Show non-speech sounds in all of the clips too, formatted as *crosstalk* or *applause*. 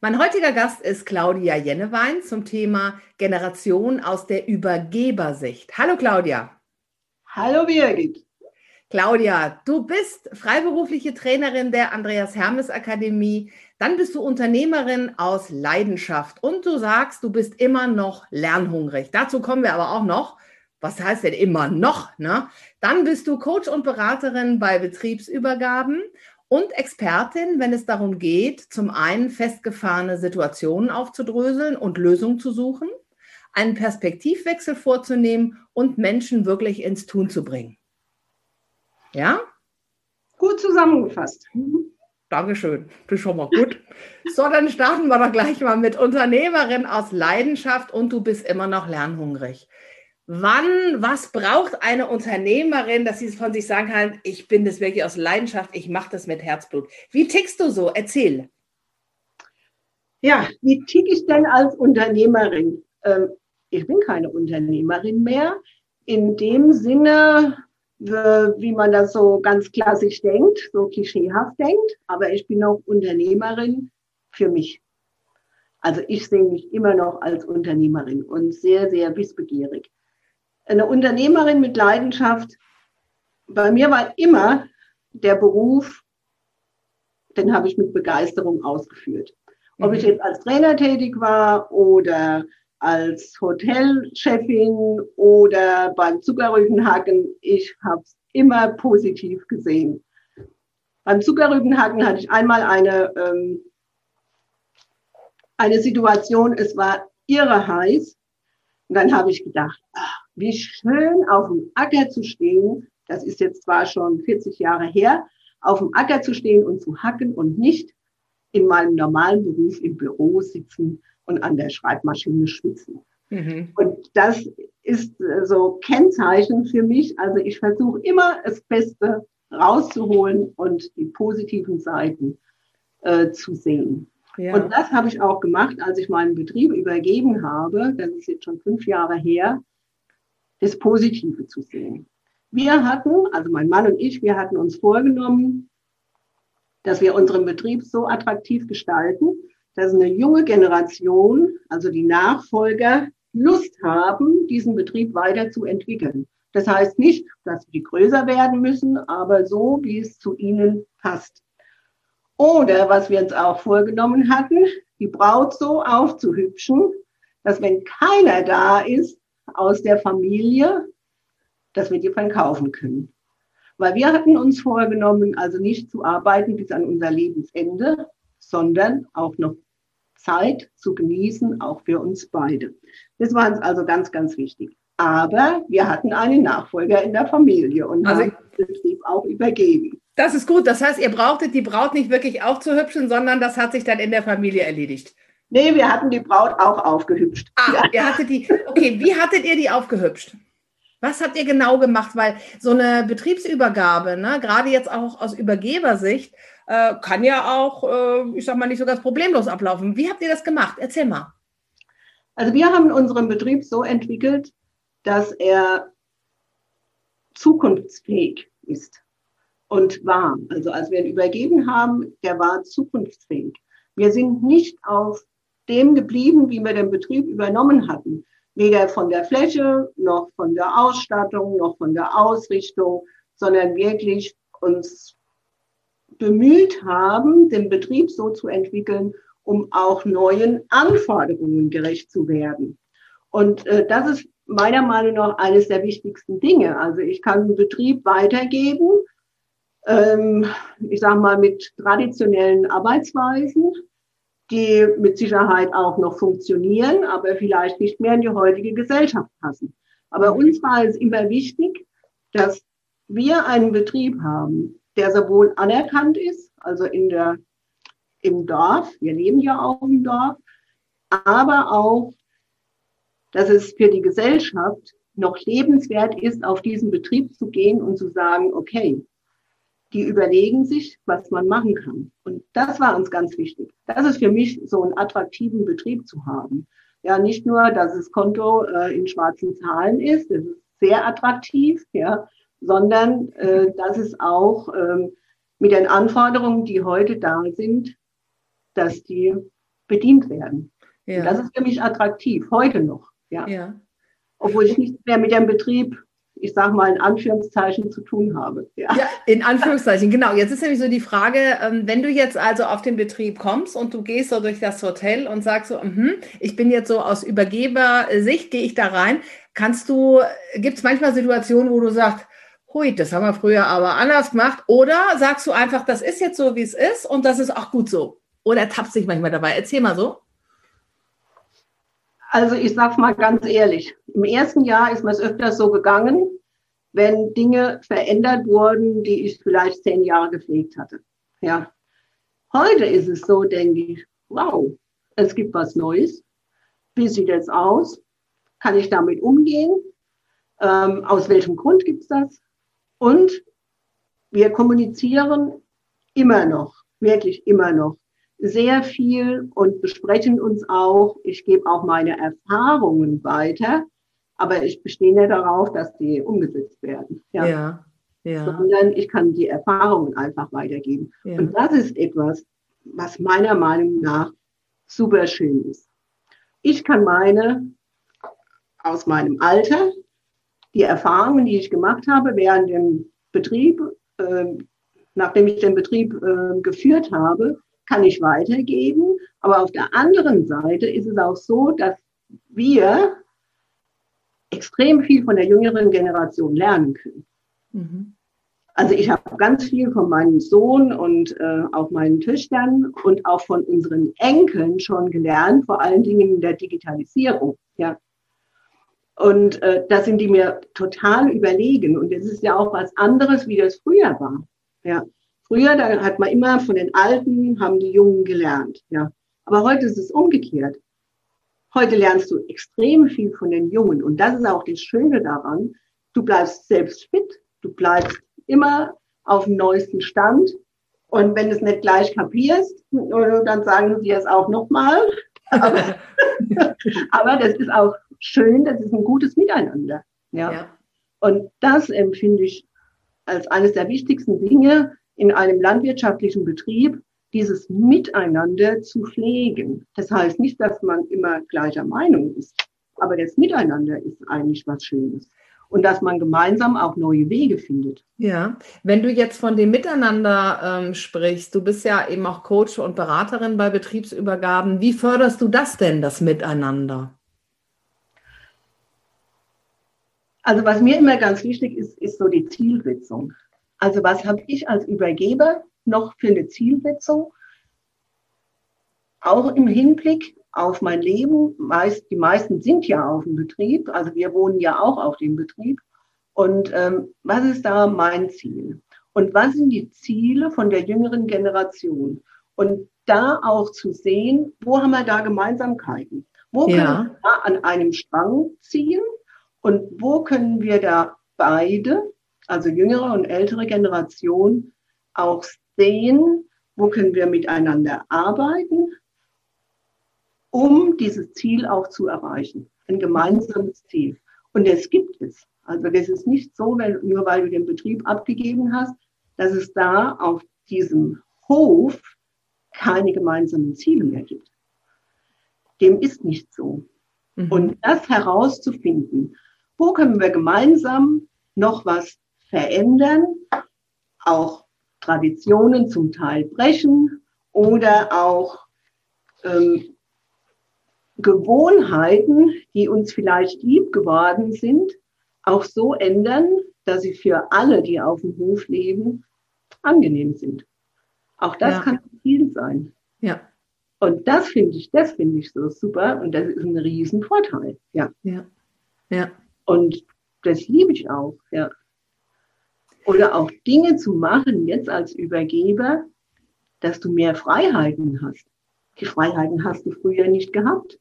Mein heutiger Gast ist Claudia Jennewein zum Thema Generation aus der Übergebersicht. Hallo Claudia. Hallo Birgit. Claudia, du bist freiberufliche Trainerin der Andreas Hermes Akademie. Dann bist du Unternehmerin aus Leidenschaft und du sagst, du bist immer noch lernhungrig. Dazu kommen wir aber auch noch. Was heißt denn immer noch? Ne? Dann bist du Coach und Beraterin bei Betriebsübergaben und Expertin, wenn es darum geht, zum einen festgefahrene Situationen aufzudröseln und Lösungen zu suchen, einen Perspektivwechsel vorzunehmen und Menschen wirklich ins Tun zu bringen. Ja? Gut zusammengefasst. Dankeschön. Das ist schon mal gut. So, dann starten wir doch gleich mal mit Unternehmerin aus Leidenschaft und du bist immer noch lernhungrig. Wann, was braucht eine Unternehmerin, dass sie von sich sagen kann, ich bin das wirklich aus Leidenschaft, ich mache das mit Herzblut. Wie tickst du so? Erzähl. Ja, wie tick ich denn als Unternehmerin? Ähm, ich bin keine Unternehmerin mehr. In dem Sinne, wie man das so ganz klassisch denkt, so klischeehaft denkt. Aber ich bin auch Unternehmerin für mich. Also ich sehe mich immer noch als Unternehmerin und sehr, sehr wissbegierig eine Unternehmerin mit Leidenschaft. Bei mir war immer der Beruf, den habe ich mit Begeisterung ausgeführt. Ob ich mhm. jetzt als Trainer tätig war oder als Hotelchefin oder beim Zuckerrübenhacken, ich habe es immer positiv gesehen. Beim Zuckerrübenhacken hatte ich einmal eine, ähm, eine Situation, es war irre heiß. Und dann habe ich gedacht, ach, wie schön auf dem Acker zu stehen. Das ist jetzt zwar schon 40 Jahre her, auf dem Acker zu stehen und zu hacken und nicht in meinem normalen Beruf im Büro sitzen und an der Schreibmaschine schwitzen. Mhm. Und das ist so Kennzeichen für mich. Also ich versuche immer das Beste rauszuholen und die positiven Seiten äh, zu sehen. Ja. Und das habe ich auch gemacht, als ich meinen Betrieb übergeben habe. Das ist jetzt schon fünf Jahre her das Positive zu sehen. Wir hatten, also mein Mann und ich, wir hatten uns vorgenommen, dass wir unseren Betrieb so attraktiv gestalten, dass eine junge Generation, also die Nachfolger, Lust haben, diesen Betrieb weiterzuentwickeln. Das heißt nicht, dass die größer werden müssen, aber so, wie es zu ihnen passt. Oder was wir uns auch vorgenommen hatten, die Braut so aufzuhübschen, dass wenn keiner da ist, aus der Familie, dass wir die verkaufen können. Weil wir hatten uns vorgenommen, also nicht zu arbeiten bis an unser Lebensende, sondern auch noch Zeit zu genießen, auch für uns beide. Das war uns also ganz, ganz wichtig. Aber wir hatten einen Nachfolger in der Familie und also, haben den Betrieb auch übergeben. Das ist gut. Das heißt, ihr brauchtet die Braut nicht wirklich aufzuhübschen, sondern das hat sich dann in der Familie erledigt. Nee, wir hatten die Braut auch aufgehübscht. Ah, ihr hattet die, okay, wie hattet ihr die aufgehübscht? Was habt ihr genau gemacht? Weil so eine Betriebsübergabe, ne, gerade jetzt auch aus Übergebersicht, äh, kann ja auch, äh, ich sag mal, nicht so ganz problemlos ablaufen. Wie habt ihr das gemacht? Erzähl mal. Also wir haben unseren Betrieb so entwickelt, dass er zukunftsfähig ist und war. Also als wir ihn übergeben haben, der war zukunftsfähig. Wir sind nicht auf dem geblieben, wie wir den Betrieb übernommen hatten. Weder von der Fläche, noch von der Ausstattung, noch von der Ausrichtung, sondern wirklich uns bemüht haben, den Betrieb so zu entwickeln, um auch neuen Anforderungen gerecht zu werden. Und äh, das ist meiner Meinung nach eines der wichtigsten Dinge. Also ich kann einen Betrieb weitergeben, ähm, ich sage mal mit traditionellen Arbeitsweisen, die mit Sicherheit auch noch funktionieren, aber vielleicht nicht mehr in die heutige Gesellschaft passen. Aber uns war es immer wichtig, dass wir einen Betrieb haben, der sowohl anerkannt ist, also in der im Dorf, wir leben ja auch im Dorf, aber auch, dass es für die Gesellschaft noch lebenswert ist, auf diesen Betrieb zu gehen und zu sagen, okay, die überlegen sich, was man machen kann. Und das war uns ganz wichtig. Das ist für mich so einen attraktiven Betrieb zu haben. Ja, nicht nur, dass das Konto äh, in schwarzen Zahlen ist, das ist sehr attraktiv, ja, sondern äh, dass es auch ähm, mit den Anforderungen, die heute da sind, dass die bedient werden. Ja. das ist für mich attraktiv, heute noch. Ja. ja. Obwohl ich nicht mehr mit dem Betrieb ich sage mal in Anführungszeichen zu tun habe. Ja. ja. in Anführungszeichen, genau. Jetzt ist nämlich so die Frage, ähm, wenn du jetzt also auf den Betrieb kommst und du gehst so durch das Hotel und sagst so, mh, ich bin jetzt so aus Übergebersicht, gehe ich da rein, kannst du, gibt es manchmal Situationen, wo du sagst, hui, das haben wir früher aber anders gemacht, oder sagst du einfach, das ist jetzt so, wie es ist und das ist auch gut so? Oder tappst dich manchmal dabei? Erzähl mal so. Also ich sage mal ganz ehrlich, im ersten Jahr ist mir es öfters so gegangen, wenn Dinge verändert wurden, die ich vielleicht zehn Jahre gepflegt hatte. Ja. Heute ist es so, denke ich, wow, es gibt was Neues. Wie sieht es aus? Kann ich damit umgehen? Ähm, aus welchem Grund gibt es das? Und wir kommunizieren immer noch, wirklich immer noch sehr viel und besprechen uns auch. Ich gebe auch meine Erfahrungen weiter, aber ich bestehe nicht darauf, dass die umgesetzt werden. Ja. ja, ja. Sondern ich kann die Erfahrungen einfach weitergeben. Ja. Und das ist etwas, was meiner Meinung nach super schön ist. Ich kann meine aus meinem Alter, die Erfahrungen, die ich gemacht habe während dem Betrieb, äh, nachdem ich den Betrieb äh, geführt habe, kann ich weitergeben. Aber auf der anderen Seite ist es auch so, dass wir extrem viel von der jüngeren Generation lernen können. Mhm. Also ich habe ganz viel von meinem Sohn und äh, auch meinen Töchtern und auch von unseren Enkeln schon gelernt, vor allen Dingen in der Digitalisierung. Ja. Und äh, da sind die mir total überlegen. Und es ist ja auch was anderes, wie das früher war. Ja. Früher, da hat man immer von den Alten, haben die Jungen gelernt. Ja. Aber heute ist es umgekehrt. Heute lernst du extrem viel von den Jungen. Und das ist auch das Schöne daran. Du bleibst selbst fit. Du bleibst immer auf dem neuesten Stand. Und wenn du es nicht gleich kapierst, dann sagen sie es auch nochmal. Aber, *laughs* aber das ist auch schön, das ist ein gutes Miteinander. Ja. ja. Und das empfinde ich als eines der wichtigsten Dinge, in einem landwirtschaftlichen Betrieb dieses Miteinander zu pflegen. Das heißt nicht, dass man immer gleicher Meinung ist, aber das Miteinander ist eigentlich was Schönes. Und dass man gemeinsam auch neue Wege findet. Ja, wenn du jetzt von dem Miteinander ähm, sprichst, du bist ja eben auch Coach und Beraterin bei Betriebsübergaben. Wie förderst du das denn, das Miteinander? Also was mir immer ganz wichtig ist, ist so die Zielsetzung. Also was habe ich als Übergeber noch für eine Zielsetzung? Auch im Hinblick auf mein Leben. Meist, die meisten sind ja auf dem Betrieb, also wir wohnen ja auch auf dem Betrieb. Und ähm, was ist da mein Ziel? Und was sind die Ziele von der jüngeren Generation? Und da auch zu sehen, wo haben wir da Gemeinsamkeiten? Wo können ja. wir da an einem Strang ziehen? Und wo können wir da beide also jüngere und ältere Generation, auch sehen, wo können wir miteinander arbeiten, um dieses Ziel auch zu erreichen. Ein gemeinsames Ziel. Und es gibt es. Also das ist nicht so, wenn, nur weil du den Betrieb abgegeben hast, dass es da auf diesem Hof keine gemeinsamen Ziele mehr gibt. Dem ist nicht so. Mhm. Und das herauszufinden, wo können wir gemeinsam noch was verändern, auch Traditionen zum Teil brechen oder auch ähm, Gewohnheiten, die uns vielleicht lieb geworden sind, auch so ändern, dass sie für alle, die auf dem Hof leben, angenehm sind. Auch das ja. kann viel sein. Ja. Und das finde ich, das finde ich so super und das ist ein Riesenvorteil. Ja. Ja. Ja. Und das liebe ich auch. Ja oder auch Dinge zu machen, jetzt als Übergeber, dass du mehr Freiheiten hast. Die Freiheiten hast du früher nicht gehabt.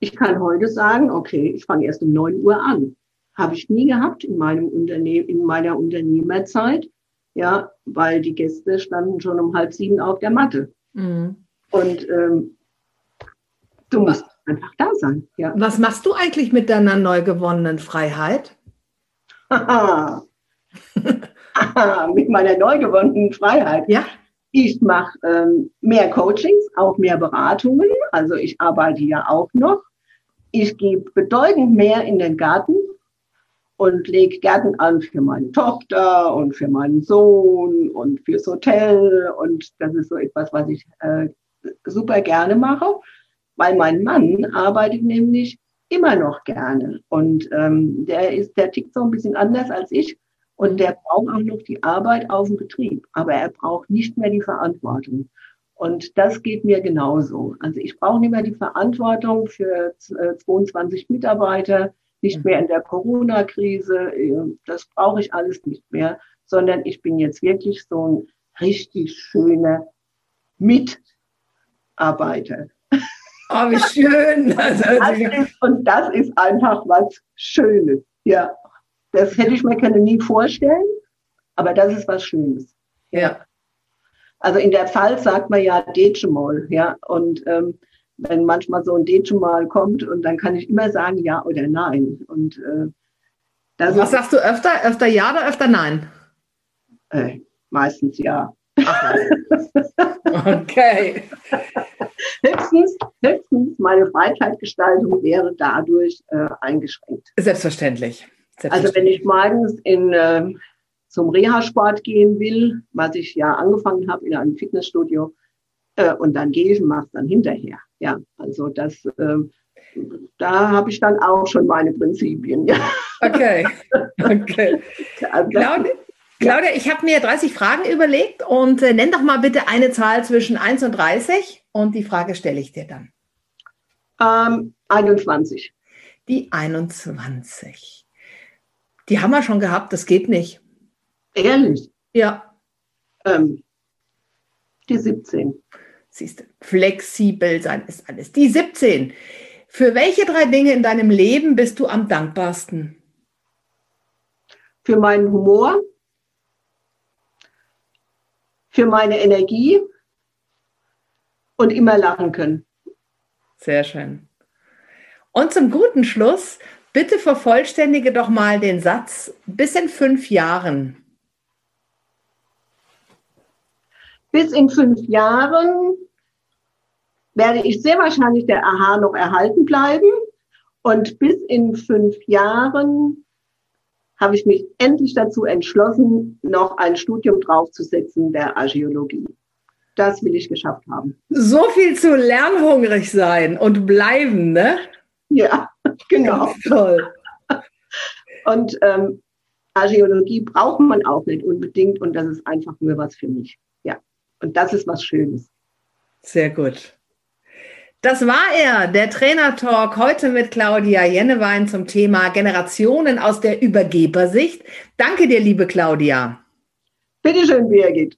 Ich kann heute sagen, okay, ich fange erst um neun Uhr an. Habe ich nie gehabt in meinem Unternehmen, in meiner Unternehmerzeit. Ja, weil die Gäste standen schon um halb sieben auf der Matte. Mhm. Und ähm, du musst einfach da sein. Ja. Was machst du eigentlich mit deiner neu gewonnenen Freiheit? *laughs* *laughs* mit meiner neu gewonnenen Freiheit. Ja. Ich mache ähm, mehr Coachings, auch mehr Beratungen. Also ich arbeite ja auch noch. Ich gehe bedeutend mehr in den Garten und lege Gärten an für meine Tochter und für meinen Sohn und fürs Hotel. Und das ist so etwas, was ich äh, super gerne mache, weil mein Mann arbeitet nämlich immer noch gerne. Und ähm, der ist, der tickt so ein bisschen anders als ich. Und der braucht auch noch die Arbeit auf dem Betrieb. Aber er braucht nicht mehr die Verantwortung. Und das geht mir genauso. Also ich brauche nicht mehr die Verantwortung für 22 äh, Mitarbeiter, nicht mehr in der Corona-Krise. Das brauche ich alles nicht mehr, sondern ich bin jetzt wirklich so ein richtig schöner Mitarbeiter. Oh, wie schön. *laughs* Ist, und das ist einfach was Schönes. Ja, das hätte ich mir können nie vorstellen, aber das ist was Schönes. Ja. Also in der Pfalz sagt man ja Dezimol, ja. Und ähm, wenn manchmal so ein Dezimol kommt und dann kann ich immer sagen ja oder nein. Und äh, was sagst du öfter? Öfter ja oder öfter nein? Äh, meistens ja. *laughs* okay. höchstens, höchstens meine Freizeitgestaltung wäre dadurch äh, eingeschränkt. Selbstverständlich. Also wenn ich morgens in, äh, zum Reha-Sport gehen will, was ich ja angefangen habe in einem Fitnessstudio, äh, und dann gehe ich und mache es dann hinterher. Ja, also das, äh, da habe ich dann auch schon meine Prinzipien. Ja. Okay, *laughs* okay. Also, Claudia, Claudia, ich habe mir 30 Fragen überlegt und äh, nenn doch mal bitte eine Zahl zwischen 1 und 30 und die Frage stelle ich dir dann. Ähm, 21. Die 21. Die haben wir schon gehabt, das geht nicht. Ehrlich? Ja. Ähm, die 17. Siehst du, flexibel sein ist alles. Die 17. Für welche drei Dinge in deinem Leben bist du am dankbarsten? Für meinen Humor, für meine Energie und immer lachen können. Sehr schön. Und zum guten Schluss, bitte vervollständige doch mal den Satz bis in fünf Jahren. Bis in fünf Jahren werde ich sehr wahrscheinlich der AHA noch erhalten bleiben. Und bis in fünf Jahren habe ich mich endlich dazu entschlossen, noch ein Studium draufzusetzen der Archäologie. Das will ich geschafft haben. So viel zu lernhungrig sein und bleiben, ne? Ja, *laughs* genau. Toll. Und ähm, Archäologie braucht man auch nicht unbedingt und das ist einfach nur was für mich. Ja, und das ist was Schönes. Sehr gut. Das war er, der Trainer-Talk heute mit Claudia Jennewein zum Thema Generationen aus der Übergebersicht. Danke dir, liebe Claudia. Bitte schön, Birgit.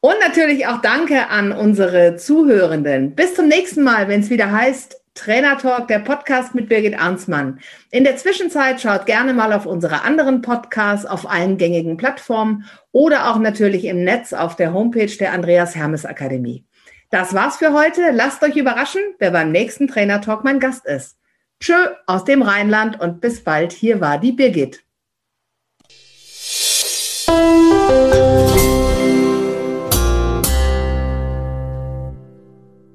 Und natürlich auch danke an unsere Zuhörenden. Bis zum nächsten Mal, wenn es wieder heißt Trainer Talk, der Podcast mit Birgit Arnsmann. In der Zwischenzeit schaut gerne mal auf unsere anderen Podcasts auf allen gängigen Plattformen oder auch natürlich im Netz auf der Homepage der Andreas Hermes Akademie. Das war's für heute. Lasst euch überraschen, wer beim nächsten Trainer Talk mein Gast ist. Tschö aus dem Rheinland und bis bald. Hier war die Birgit.